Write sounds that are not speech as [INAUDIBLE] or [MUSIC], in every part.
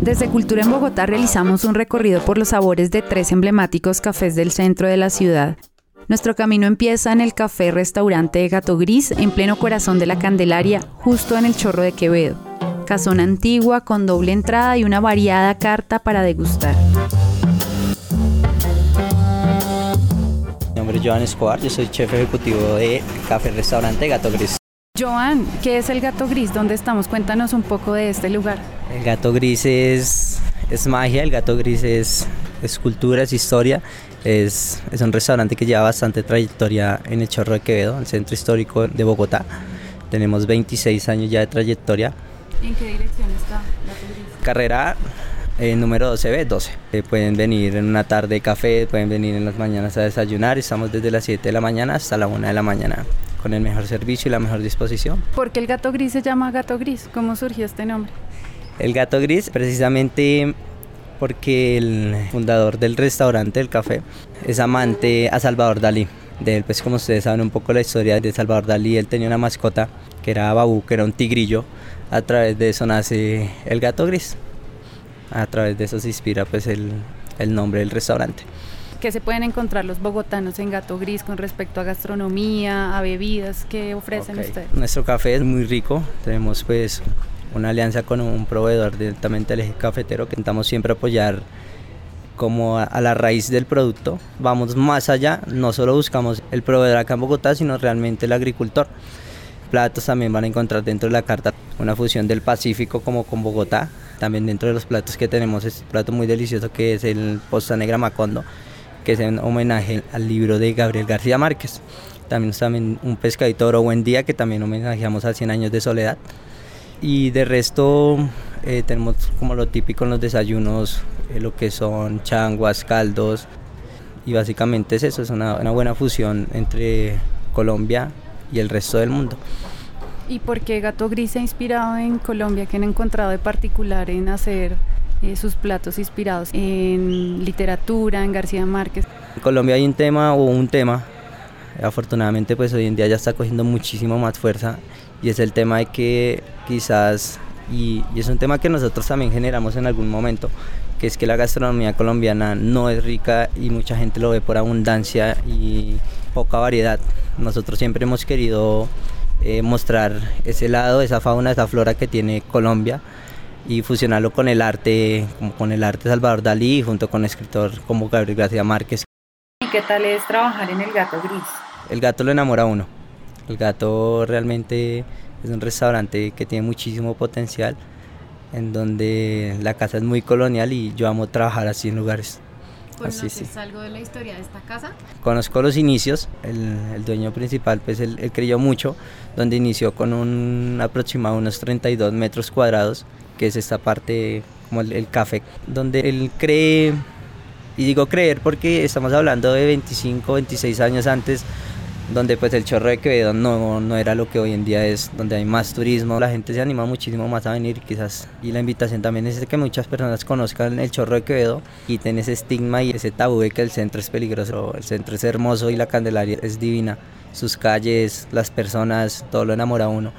Desde Cultura en Bogotá realizamos un recorrido por los sabores de tres emblemáticos cafés del centro de la ciudad. Nuestro camino empieza en el café restaurante Gato Gris, en pleno corazón de la Candelaria, justo en el Chorro de Quevedo. Casona antigua con doble entrada y una variada carta para degustar. Mi nombre es Joan Escobar, yo soy chef ejecutivo de Café Restaurante Gato Gris. Joan, ¿qué es el Gato Gris? ¿Dónde estamos? Cuéntanos un poco de este lugar. El Gato Gris es, es magia, el Gato Gris es, es cultura, es historia. Es, es, un restaurante que lleva bastante trayectoria en el Chorro de Quevedo, el centro histórico de Bogotá. Tenemos 26 años ya de trayectoria. ¿En qué dirección está Gato Gris? Carrera eh, número 12B, 12. Eh, pueden venir en una tarde de café, pueden venir en las mañanas a desayunar. Estamos desde las 7 de la mañana hasta la 1 de la mañana con el mejor servicio y la mejor disposición. ¿Por qué el gato gris se llama gato gris? ¿Cómo surgió este nombre? El gato gris precisamente porque el fundador del restaurante, del café, es amante a Salvador Dalí. De él, pues como ustedes saben un poco la historia de Salvador Dalí, él tenía una mascota que era Babu, que era un tigrillo. A través de eso nace el gato gris. A través de eso se inspira pues el, el nombre del restaurante. ¿Qué se pueden encontrar los bogotanos en Gato Gris con respecto a gastronomía, a bebidas? ¿Qué ofrecen okay. ustedes? Nuestro café es muy rico. Tenemos pues una alianza con un proveedor directamente del eje cafetero que intentamos siempre apoyar como a, a, la raíz del producto. Vamos más allá, no solo buscamos el proveedor acá en Bogotá, sino realmente el agricultor. Platos también van a encontrar dentro de la carta una fusión del Pacífico como con Bogotá. También dentro de los platos que tenemos es un plato muy delicioso que es el posta negra macondo, que es en homenaje al libro de Gabriel García Márquez. También, también un pescadito oro buen día que también homenajeamos a 100 años de soledad. Y de resto eh, tenemos como lo típico en los desayunos, eh, lo que son changuas, caldos. Y básicamente es eso, es una, una buena fusión entre Colombia y el resto del mundo. ¿Y por qué Gato Gris se ha inspirado en Colombia? ¿Qué han encontrado de particular en hacer eh, sus platos inspirados en literatura, en García Márquez? En Colombia hay un tema o un tema, afortunadamente pues hoy en día ya está cogiendo muchísimo más fuerza y es el tema de que quizás, y, es un tema que nosotros también generamos en algún momento, que es que la gastronomía colombiana no es rica y mucha gente lo ve por abundancia y poca variedad. Nosotros siempre hemos querido eh, mostrar ese lado, esa fauna, esa flora que tiene Colombia y fusionarlo con el arte, como con el arte Salvador Dalí, junto con escritor como Gabriel García Márquez. ¿Y qué tal es trabajar en el Gato Gris? El gato lo enamora a uno. El gato realmente es un restaurante que tiene muchísimo potencial, en donde la casa es muy colonial y yo amo trabajar así en lugares. ¿Conoces sí, sí. algo de la historia de esta casa? Conozco los inicios, el, el dueño principal pues él, él, creyó mucho, donde inició con un aproximado unos 32 metros cuadrados, que es esta parte como el, el café, donde él cree, y digo creer porque estamos hablando de 25, 26 años antes, donde pues el chorro de Quevedo no, no era lo que hoy en día es, donde hay más turismo, la gente se anima muchísimo más a venir quizás y la invitación también es que muchas personas conozcan el chorro de Quevedo, quiten ese estigma y ese tabú de que el centro es peligroso, el centro es hermoso y la Candelaria es divina, sus calles, las personas, todo lo enamora a uno.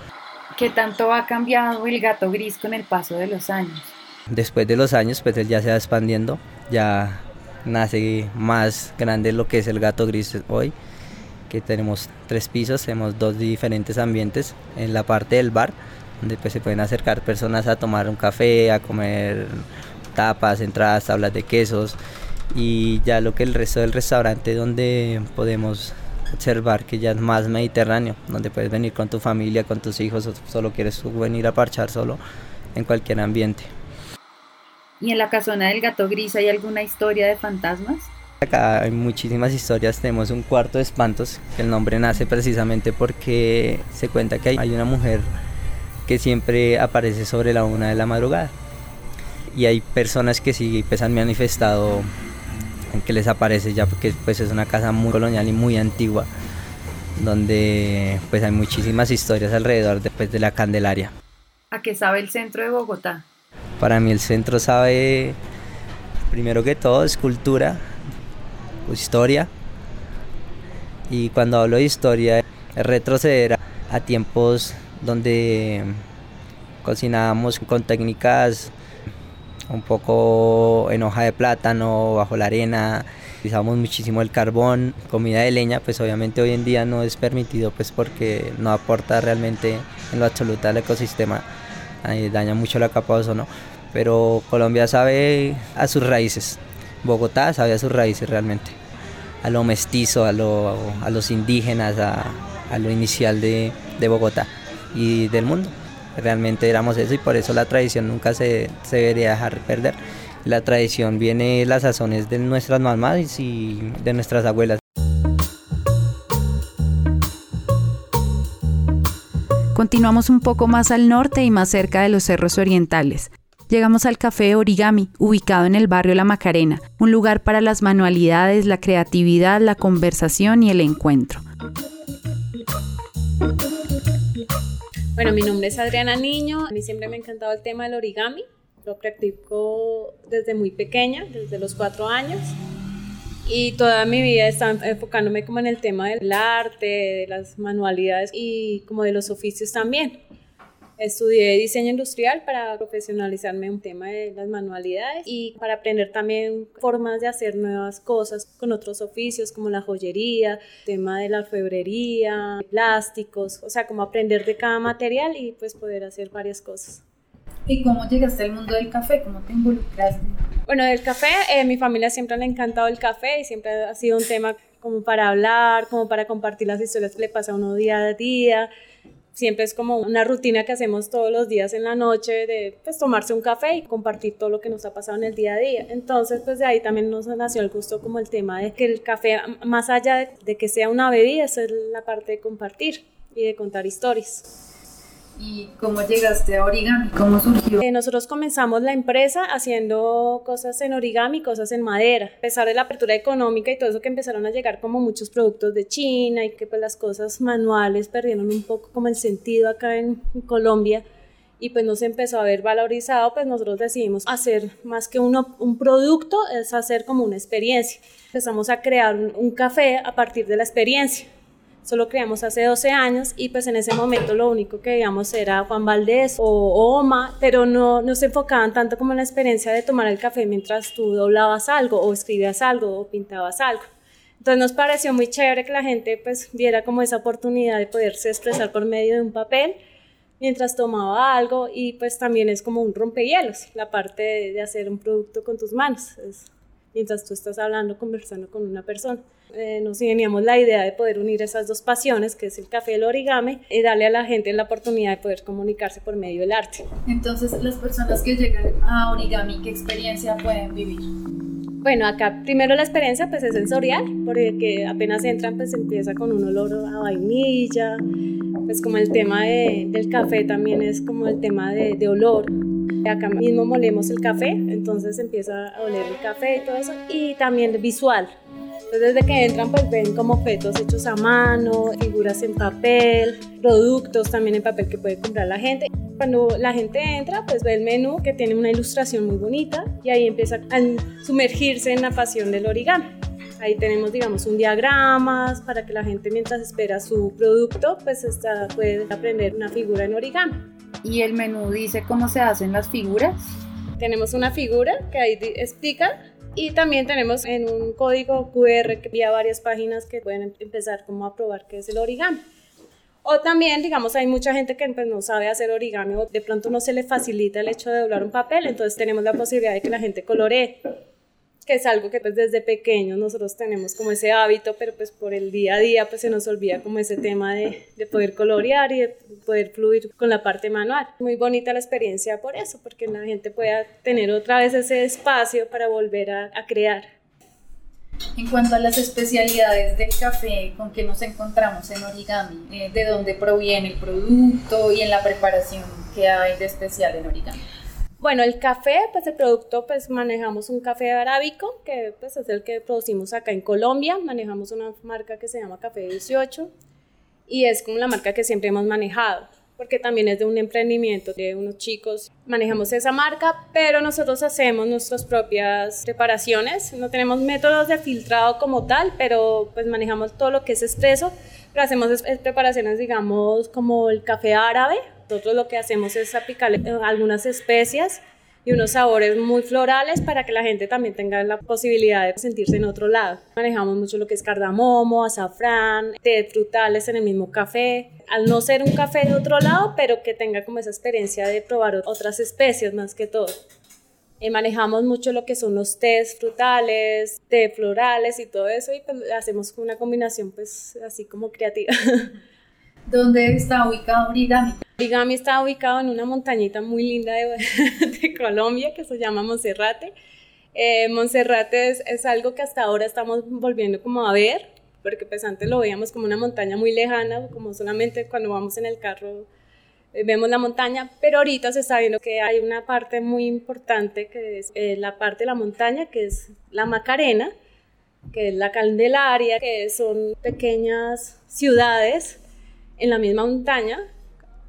¿Qué tanto ha cambiado el gato gris con el paso de los años? Después de los años pues él ya se va expandiendo, ya nace más grande lo que es el gato gris hoy que tenemos tres pisos, tenemos dos diferentes ambientes en la parte del bar, donde pues se pueden acercar personas a tomar un café, a comer tapas, entradas, tablas de quesos y ya lo que el resto del restaurante donde podemos observar que ya es más mediterráneo, donde puedes venir con tu familia, con tus hijos o solo quieres venir a parchar solo en cualquier ambiente. ¿Y en la casona del gato gris hay alguna historia de fantasmas? Acá hay muchísimas historias, tenemos un cuarto de espantos, el nombre nace precisamente porque se cuenta que hay una mujer que siempre aparece sobre la una de la madrugada. Y hay personas que sí pues, han manifestado que les aparece ya porque pues, es una casa muy colonial y muy antigua, donde pues hay muchísimas historias alrededor después de la Candelaria. ¿A qué sabe el centro de Bogotá? Para mí el centro sabe, primero que todo, es cultura, historia. Y cuando hablo de historia, retroceder a tiempos donde cocinábamos con técnicas un poco en hoja de plátano, bajo la arena, utilizamos muchísimo el carbón, comida de leña, pues obviamente hoy en día no es permitido pues porque no aporta realmente en lo absoluto al ecosistema, daña mucho la capa de ozono, pero Colombia sabe a sus raíces, Bogotá sabe a sus raíces realmente, a lo mestizo, a, lo, a los indígenas, a, a lo inicial de, de Bogotá y del mundo realmente éramos eso y por eso la tradición nunca se, se debería dejar perder. La tradición viene de las sazones de nuestras mamás y de nuestras abuelas. Continuamos un poco más al norte y más cerca de los cerros orientales. Llegamos al Café Origami, ubicado en el barrio La Macarena, un lugar para las manualidades, la creatividad, la conversación y el encuentro. Bueno, mi nombre es Adriana Niño. A mí siempre me ha encantado el tema del origami. Lo practico desde muy pequeña, desde los cuatro años. Y toda mi vida está enfocándome como en el tema del arte, de las manualidades y como de los oficios también. Estudié diseño industrial para profesionalizarme en un tema de las manualidades y para aprender también formas de hacer nuevas cosas con otros oficios como la joyería, tema de la orfebrería, plásticos, o sea, como aprender de cada material y pues poder hacer varias cosas. ¿Y cómo llegaste al mundo del café? ¿Cómo te involucraste? Bueno, del café, eh, mi familia siempre le ha encantado el café y siempre ha sido un tema como para hablar, como para compartir las historias que le pasa a uno día a día siempre es como una rutina que hacemos todos los días en la noche de pues, tomarse un café y compartir todo lo que nos ha pasado en el día a día. Entonces, pues de ahí también nos nació el gusto como el tema de que el café, más allá de, que sea una bebida, es la parte de compartir y de contar historias. ¿Y cómo llegaste a origami? ¿Cómo surgió? Eh, nosotros comenzamos la empresa haciendo cosas en origami, cosas en madera. A pesar de la apertura económica y todo eso que empezaron a llegar como muchos productos de China y que pues las cosas manuales perdieron un poco como el sentido acá en, Colombia y pues no se empezó a ver valorizado, pues nosotros decidimos hacer más que uno, un producto, es hacer como una experiencia. Empezamos a crear un café a partir de la experiencia solo creamos hace 12 años y pues en ese momento lo único que veíamos era Juan Valdés o, Oma, pero no, no se enfocaban tanto como en la experiencia de tomar el café mientras tú doblabas algo o escribías algo o pintabas algo. Entonces nos pareció muy chévere que la gente pues viera como esa oportunidad de poderse expresar por medio de un papel mientras tomaba algo y pues también es como un rompehielos, la parte de, hacer un producto con tus manos, mientras tú estás hablando, conversando con una persona. Eh, nos ingeniamos la idea de poder unir esas dos pasiones, que es el café y el origami, y darle a la gente la oportunidad de poder comunicarse por medio del arte. Entonces, las personas que llegan a origami, ¿qué experiencia pueden vivir? Bueno, acá primero la experiencia pues es sensorial, porque apenas entran pues empieza con un olor a vainilla, pues como el tema de, del café también es como el tema de, de olor. Acá mismo molemos el café, entonces empieza a oler el café y todo eso, y también visual, entonces desde que entran pues ven como objetos hechos a mano, figuras en papel, productos también en papel que puede comprar la gente. Cuando la gente entra pues ve el menú que tiene una ilustración muy bonita y ahí empieza a sumergirse en la pasión del origami. Ahí tenemos, digamos, un diagramas para que la gente mientras espera su producto, pues está, puede aprender una figura en origami. ¿Y el menú dice cómo se hacen las figuras? Tenemos una figura que ahí explica y también tenemos en un código QR que vía varias páginas que pueden empezar como a probar qué es el origami. O también, digamos, hay mucha gente que pues, no sabe hacer origami o de pronto no se le facilita el hecho de doblar un papel, entonces tenemos la posibilidad de que la gente coloree que es algo que pues desde pequeños nosotros tenemos como ese hábito, pero pues por el día a día pues se nos olvida como ese tema de, de poder colorear y de poder fluir con la parte manual. Muy bonita la experiencia por eso, porque la gente pueda tener otra vez ese espacio para volver a, crear. En cuanto a las especialidades del café con que nos encontramos en origami, eh, ¿de dónde proviene el producto y en la preparación que hay de especial en origami? Bueno, el café, pues el producto, pues manejamos un café arábico, que pues es el que producimos acá en Colombia, manejamos una marca que se llama Café 18 y es como la marca que siempre hemos manejado, porque también es de un emprendimiento de unos chicos, manejamos esa marca, pero nosotros hacemos nuestras propias preparaciones, no tenemos métodos de filtrado como tal, pero pues manejamos todo lo que es expreso, pero hacemos preparaciones, digamos, como el café árabe, nosotros lo que hacemos es aplicarle algunas especias y unos sabores muy florales para que la gente también tenga la posibilidad de sentirse en otro lado. Manejamos mucho lo que es cardamomo, azafrán, té frutales en el mismo café, al no ser un café de otro lado, pero que tenga como esa experiencia de probar otras especies más que todo. Y manejamos mucho lo que son los tés frutales, té florales y todo eso y pues hacemos una combinación pues así como creativa. [LAUGHS] ¿Dónde está ubicado Origami? Origami está ubicado en una montañita muy linda [LAUGHS] de, Colombia que se llama Monserrate. Eh, Monserrate es, es, algo que hasta ahora estamos volviendo como a ver, porque pues antes lo veíamos como una montaña muy lejana, como solamente cuando vamos en el carro eh, vemos la montaña, pero ahorita se está viendo que hay una parte muy importante que es eh, la parte de la montaña, que es la Macarena, que es la Candelaria, que son pequeñas ciudades en la misma montaña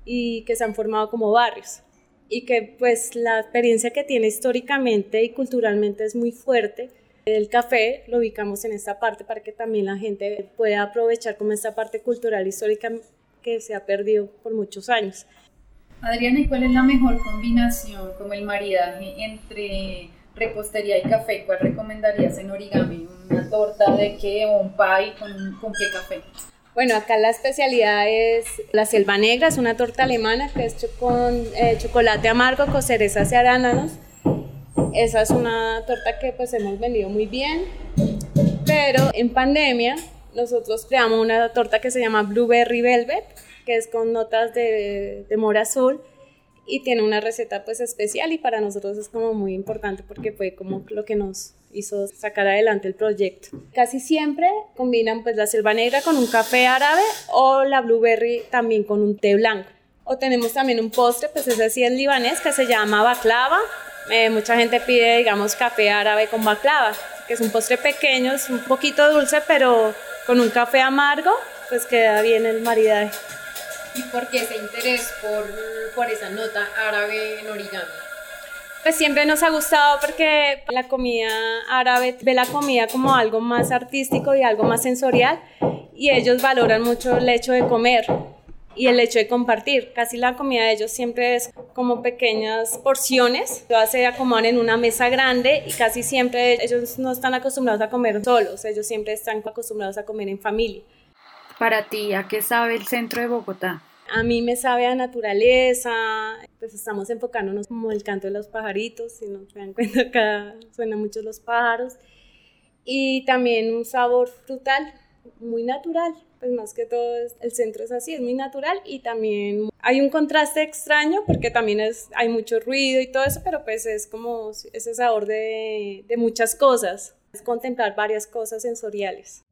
y que se han formado como barrios y que pues la experiencia que tiene históricamente y culturalmente es muy fuerte. El café lo ubicamos en esta parte para que también la gente pueda aprovechar como esta parte cultural histórica que se ha perdido por muchos años. Adriana, ¿y cuál es la mejor combinación, como el maridaje entre repostería y café? ¿Cuál recomendarías en origami? ¿Una torta de qué o un pie con, con qué café? Bueno, acá la especialidad es la selva negra, es una torta alemana que es con eh, chocolate amargo con cerezas y arándanos. Esa es una torta que pues hemos vendido muy bien, pero en pandemia nosotros creamos una torta que se llama Blueberry Velvet, que es con notas de, de mora azul y tiene una receta pues especial y para nosotros es como muy importante porque fue como lo que nos hizo sacar adelante el proyecto. Casi siempre combinan pues la selva negra con un café árabe o la blueberry también con un té blanco. O tenemos también un postre, pues ese sí es libanés, que se llama baklava. Eh, mucha gente pide, digamos, café árabe con baklava, que es un postre pequeño, es un poquito dulce, pero con un café amargo, pues queda bien el maridaje. ¿Y por qué ese interés por, por esa nota árabe en origami? Pues siempre nos ha gustado porque la comida árabe ve la comida como algo más artístico y algo más sensorial y ellos valoran mucho el hecho de comer y el hecho de compartir. Casi la comida de ellos siempre es como pequeñas porciones, todas se acomodan en una mesa grande y casi siempre ellos no están acostumbrados a comer solos, ellos siempre están acostumbrados a comer en familia. Para ti, ¿a qué sabe el centro de Bogotá? A mí me sabe a naturaleza, pues estamos enfocándonos como el canto de los pajaritos, si no se dan cuenta acá suenan mucho los pájaros, y también un sabor frutal, muy natural, pues más que todo el centro es así, es muy natural y también hay un contraste extraño porque también es, hay mucho ruido y todo eso, pero pues es como ese sabor de, de muchas cosas, es contemplar varias cosas sensoriales.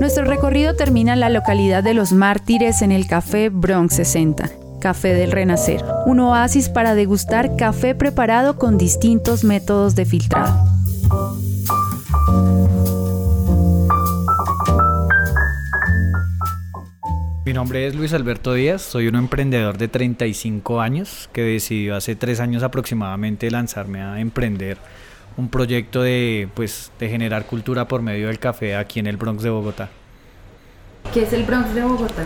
Nuestro recorrido termina en la localidad de Los Mártires en el Café Bronx 60, Café del Renacer, un oasis para degustar café preparado con distintos métodos de filtrado. Mi nombre es Luis Alberto Díaz, soy un emprendedor de 35 años que decidió hace tres años aproximadamente lanzarme a emprender un proyecto de, pues, de generar cultura por medio del café aquí en el Bronx de Bogotá. ¿Qué es el Bronx de Bogotá?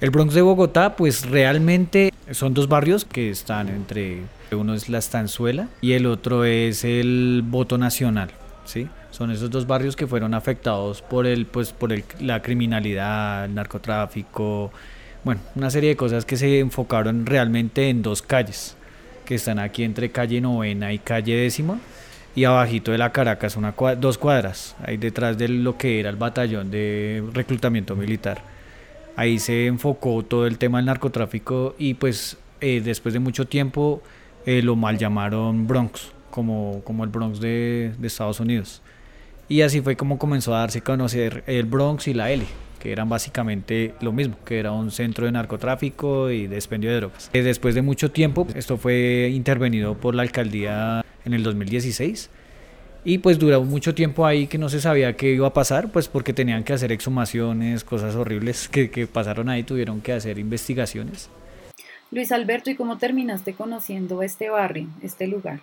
El Bronx de Bogotá, pues realmente son dos barrios que están entre, uno es la Estanzuela y el otro es el Voto Nacional, ¿sí? Son esos dos barrios que fueron afectados por el, pues, por el, la criminalidad, el narcotráfico, bueno, una serie de cosas que se enfocaron realmente en dos calles, que están aquí entre calle Novena y calle Décima, y abajito de la Caracas, una, dos cuadras, ahí detrás de lo que era el batallón de reclutamiento militar. Ahí se enfocó todo el tema del narcotráfico y pues eh, después de mucho tiempo eh, lo mal llamaron Bronx, como, como el Bronx de, de, Estados Unidos. Y así fue como comenzó a darse a conocer el Bronx y la L, que eran básicamente lo mismo, que era un centro de narcotráfico y de expendio de drogas. Eh, después de mucho tiempo, esto fue intervenido por la alcaldía en el 2016. Y pues duró mucho tiempo ahí que no se sabía qué iba a pasar, pues porque tenían que hacer exhumaciones, cosas horribles que, que pasaron ahí, tuvieron que hacer investigaciones. Luis Alberto, ¿y cómo terminaste conociendo este barrio, este lugar?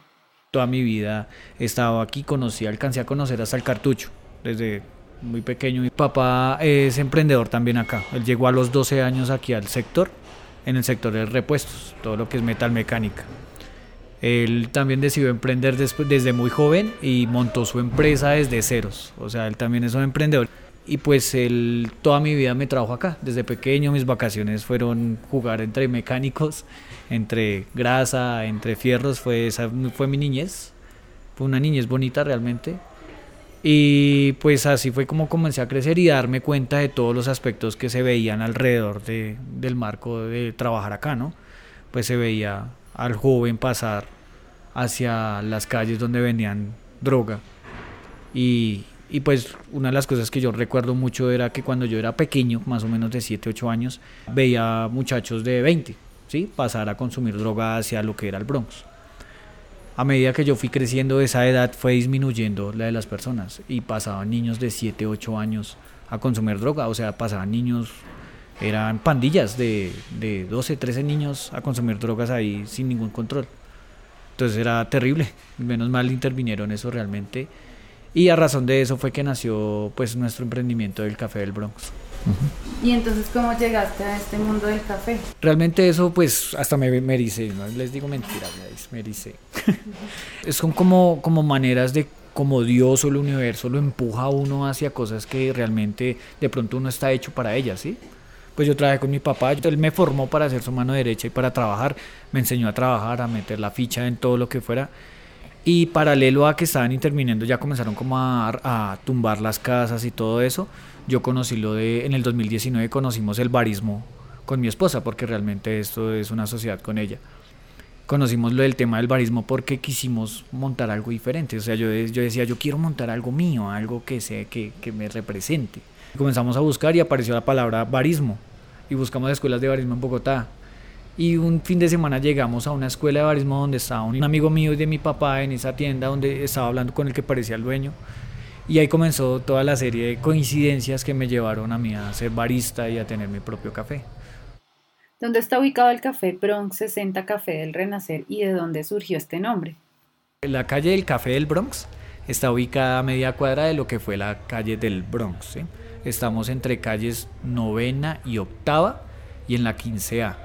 Toda mi vida he estado aquí, conocí, alcancé a conocer hasta el cartucho, desde muy pequeño. Mi papá es emprendedor también acá. Él llegó a los 12 años aquí al sector, en el sector de repuestos, todo lo que es metal mecánica. Él también decidió emprender desde muy joven y montó su empresa desde ceros. O sea, él también es un emprendedor. Y pues él toda mi vida me trajo acá. Desde pequeño mis vacaciones fueron jugar entre mecánicos, entre grasa, entre fierros. Fue, esa fue mi niñez. Fue una niñez bonita realmente. Y pues así fue como comencé a crecer y darme cuenta de todos los aspectos que se veían alrededor de, del marco de trabajar acá, ¿no? Pues se veía al joven pasar hacia las calles donde vendían droga. Y, y, pues una de las cosas que yo recuerdo mucho era que cuando yo era pequeño, más o menos de 7, 8 años, veía muchachos de 20, ¿sí? Pasar a consumir droga hacia lo que era el Bronx. A medida que yo fui creciendo, esa edad fue disminuyendo la de las personas y pasaban niños de 7, 8 años a consumir droga, o sea, pasaban niños eran pandillas de, de 12, 13 niños a consumir drogas ahí sin ningún control. Entonces era terrible. Menos mal intervinieron eso realmente. Y a razón de eso fue que nació pues nuestro emprendimiento del Café del Bronx. ¿Y entonces cómo llegaste a este mundo del café? Realmente eso pues hasta me, me dice, no les digo mentiras, me dice. [LAUGHS] Son como, como maneras de como Dios o el universo lo empuja a uno hacia cosas que realmente de pronto uno está hecho para ellas, ¿sí? Pues yo trabajé con mi papá, él me formó para hacer su mano derecha y para trabajar, me enseñó a trabajar, a meter la ficha en todo lo que fuera. Y paralelo a que estaban interviniendo, ya comenzaron como a, tumbar las casas y todo eso. Yo conocí lo de, en el 2019 conocimos el barismo con mi esposa, porque realmente esto es una sociedad con ella. Conocimos lo del tema del barismo porque quisimos montar algo diferente. O sea, yo, decía, yo quiero montar algo mío, algo que, sea, que me represente. Comenzamos a buscar y apareció la palabra barismo y buscamos escuelas de barismo en Bogotá. Y un fin de semana llegamos a una escuela de barismo donde estaba un amigo mío y de mi papá en esa tienda donde estaba hablando con el que parecía el dueño. Y ahí comenzó toda la serie de coincidencias que me llevaron a mí a ser barista y a tener mi propio café. ¿Dónde está ubicado el café Bronx 60 Café del Renacer y de dónde surgió este nombre? La calle del Café del Bronx está ubicada a media cuadra de lo que fue la calle del Bronx. ¿sí? Estamos entre calles novena y octava y en la 15A.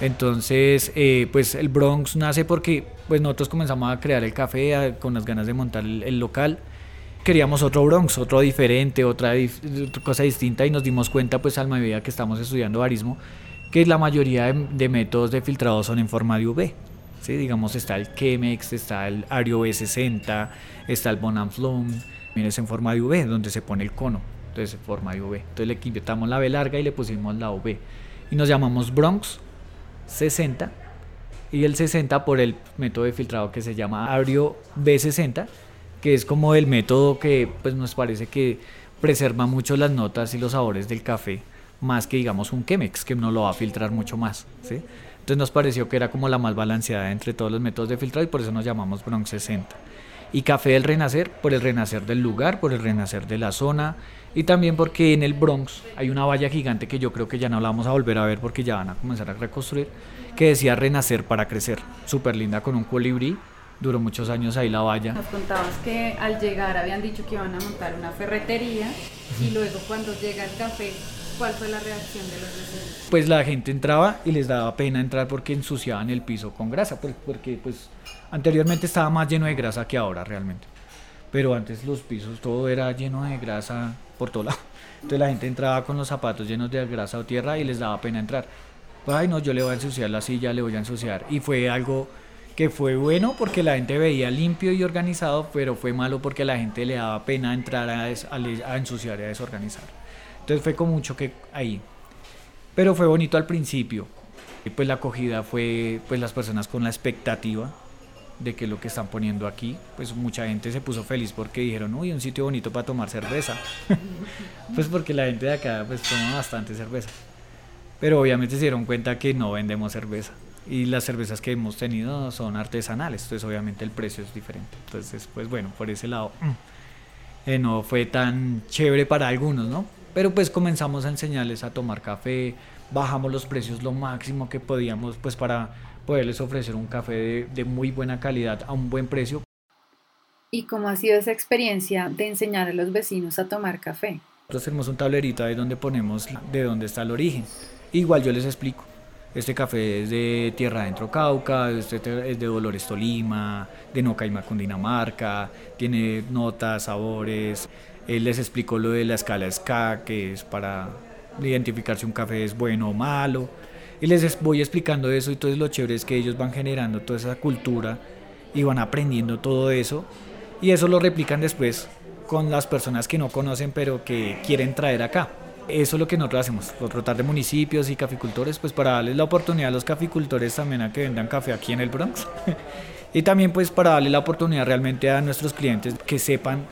Entonces, eh, pues el Bronx nace porque pues nosotros comenzamos a crear el café con las ganas de montar el, local. Queríamos otro Bronx, otro diferente, otra, cosa distinta y nos dimos cuenta pues al medida que estamos estudiando barismo que la mayoría de, métodos de filtrado son en forma de UV. ¿sí? Digamos está el Chemex, está el Ario B60, está el Bonanflum, es en forma de UV donde se pone el cono entonces forma de V. Entonces le quitamos la B larga y le pusimos la V. Y nos llamamos Bronx 60 y el 60 por el método de filtrado que se llama Ario B60, que es como el método que pues nos parece que preserva mucho las notas y los sabores del café, más que digamos un Chemex, que no lo va a filtrar mucho más. ¿sí? Entonces nos pareció que era como la más balanceada entre todos los métodos de filtrado y por eso nos llamamos Bronx 60. Y Café del Renacer por el renacer del lugar, por el renacer de la zona, y también porque en el Bronx hay una valla gigante que yo creo que ya no la vamos a volver a ver porque ya van a comenzar a reconstruir, que decía Renacer para crecer. Súper linda con un colibrí. Duró muchos años ahí la valla. Nos contabas que al llegar habían dicho que iban a montar una ferretería y luego cuando llega el café, ¿cuál fue la reacción de los vecinos? Pues la gente entraba y les daba pena entrar porque ensuciaban el piso con grasa, pues, porque pues anteriormente estaba más lleno de grasa que ahora realmente. Pero antes los pisos todo era lleno de grasa por todo lado. Entonces la gente entraba con los zapatos llenos de grasa o tierra y les daba pena entrar. Pues, ay, no, yo le voy a ensuciar la silla, le voy a ensuciar. Y fue algo que fue bueno porque la gente veía limpio y organizado, pero fue malo porque la gente le daba pena entrar a, ensuciar y a desorganizar. Entonces fue con mucho que ahí. Pero fue bonito al principio. Y pues la acogida fue pues las personas con la expectativa de que lo que están poniendo aquí, pues mucha gente se puso feliz porque dijeron, uy, un sitio bonito para tomar cerveza. [LAUGHS] pues porque la gente de acá pues toma bastante cerveza. Pero obviamente se dieron cuenta que no vendemos cerveza. Y las cervezas que hemos tenido son artesanales, entonces obviamente el precio es diferente. Entonces, pues bueno, por ese lado eh, no fue tan chévere para algunos, ¿no? Pero pues comenzamos a enseñarles a tomar café, bajamos los precios lo máximo que podíamos, pues para poderles ofrecer un café de, muy buena calidad a un buen precio. ¿Y cómo ha sido esa experiencia de enseñar a los vecinos a tomar café? Nosotros tenemos un tablerito ahí donde ponemos de dónde está el origen. Igual yo les explico. Este café es de Tierra Adentro Cauca, este es de Dolores Tolima, de Nocaima Cundinamarca, tiene notas, sabores. Él les explicó lo de la escala SCA, que es para identificar si un café es bueno o malo. Y les voy explicando eso y todo lo chévere es que ellos van generando toda esa cultura y van aprendiendo todo eso y eso lo replican después con las personas que no conocen pero que quieren traer acá. Eso es lo que nosotros hacemos, rotar de municipios y caficultores, pues para darles la oportunidad a los caficultores también a que vendan café aquí en el Bronx. [LAUGHS] y también pues para darle la oportunidad realmente a nuestros clientes que sepan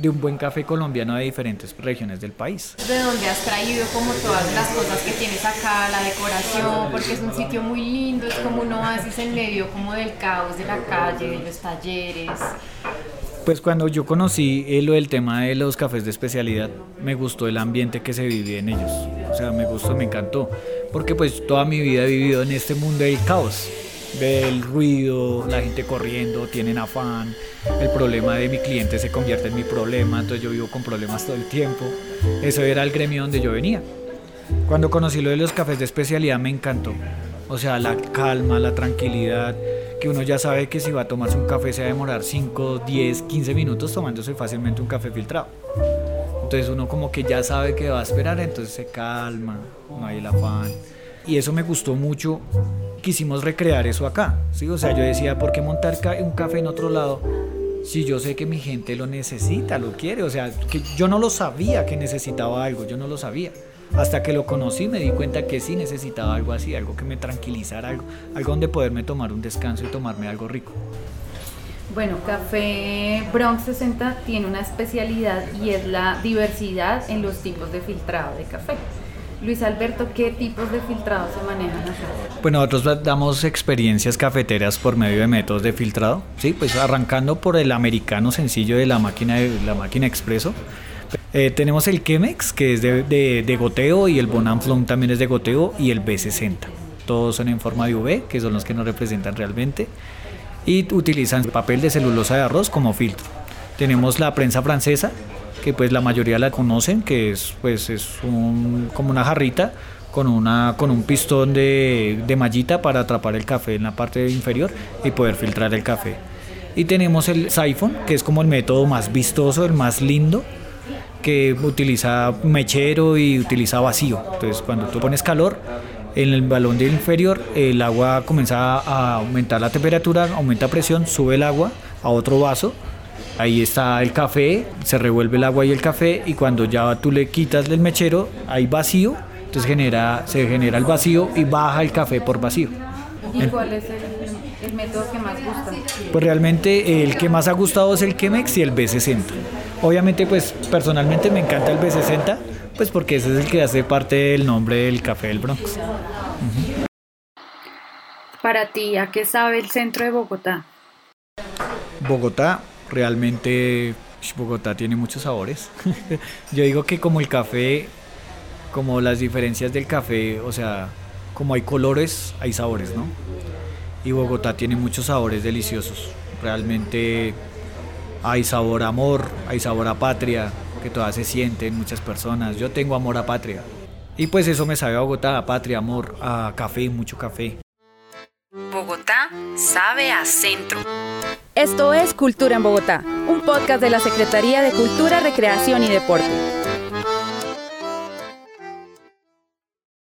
de un buen café colombiano de diferentes regiones del país. ¿De dónde has traído como todas las cosas que tienes acá, la decoración? Porque es un sitio muy lindo, es como un oasis en medio como del caos de la calle, de los talleres. Pues cuando yo conocí eh, lo del tema de los cafés de especialidad, me gustó el ambiente que se vivía en ellos. O sea, me gustó, me encantó. Porque pues toda mi vida he vivido en este mundo del caos del ruido, la gente corriendo, tienen afán, el problema de mi cliente se convierte en mi problema, entonces yo vivo con problemas todo el tiempo. Eso era el gremio donde yo venía. Cuando conocí lo de los cafés de especialidad me encantó. O sea, la calma, la tranquilidad, que uno ya sabe que si va a tomarse un café se va a demorar 5, 10, 15 minutos tomándose fácilmente un café filtrado. Entonces uno como que ya sabe que va a esperar, entonces se calma, no hay el afán. Y eso me gustó mucho quisimos recrear eso acá. ¿sí? O sea, yo decía, ¿por qué montar un café en otro lado si yo sé que mi gente lo necesita, lo quiere? O sea, que yo no lo sabía que necesitaba algo, yo no lo sabía. Hasta que lo conocí me di cuenta que sí necesitaba algo así, algo que me tranquilizara, algo, algo donde poderme tomar un descanso y tomarme algo rico. Bueno, Café Bronx 60 tiene una especialidad y es la diversidad en los tipos de filtrado de café. Luis Alberto, ¿qué tipos de filtrado se manejan acá? Pues nosotros damos experiencias cafeteras por medio de métodos de filtrado, sí, pues arrancando por el americano sencillo de la máquina de la máquina expreso. Eh, tenemos el Chemex, que es de, goteo, y el Bonanflon también es de goteo, y el B60. Todos son en forma de UV, que son los que nos representan realmente, y utilizan papel de celulosa de arroz como filtro. Tenemos la prensa francesa, que pues la mayoría la conocen, que es pues es como una jarrita con, una, con un pistón de, de mallita para atrapar el café en la parte inferior y poder filtrar el café. Y tenemos el siphon, que es como el método más vistoso, el más lindo, que utiliza mechero y utiliza vacío. Entonces cuando tú pones calor, en el balón de inferior el agua comienza a aumentar la temperatura, aumenta presión, sube el agua a otro vaso Ahí está el café, se revuelve el agua y el café y cuando ya tú le quitas el mechero hay vacío, entonces genera, se genera el vacío y baja el café por vacío. ¿Y cuál es el, método que más gusta? Pues realmente el que más ha gustado es el Chemex y el B60. Obviamente pues personalmente me encanta el B60 pues porque ese es el que hace parte del nombre del café del Bronx. Para ti, ¿a qué sabe el centro de Bogotá? Bogotá realmente Bogotá tiene muchos sabores. [LAUGHS] Yo digo que como el café, como las diferencias del café, o sea, como hay colores, hay sabores, ¿no? Y Bogotá tiene muchos sabores deliciosos. Realmente hay sabor a amor, hay sabor a patria, que todavía se siente en muchas personas. Yo tengo amor a patria. Y pues eso me sabe a Bogotá, a patria, amor, a café, mucho café. Bogotá sabe a centro. Esto es Cultura en Bogotá, un podcast de la Secretaría de Cultura, Recreación y Deporte.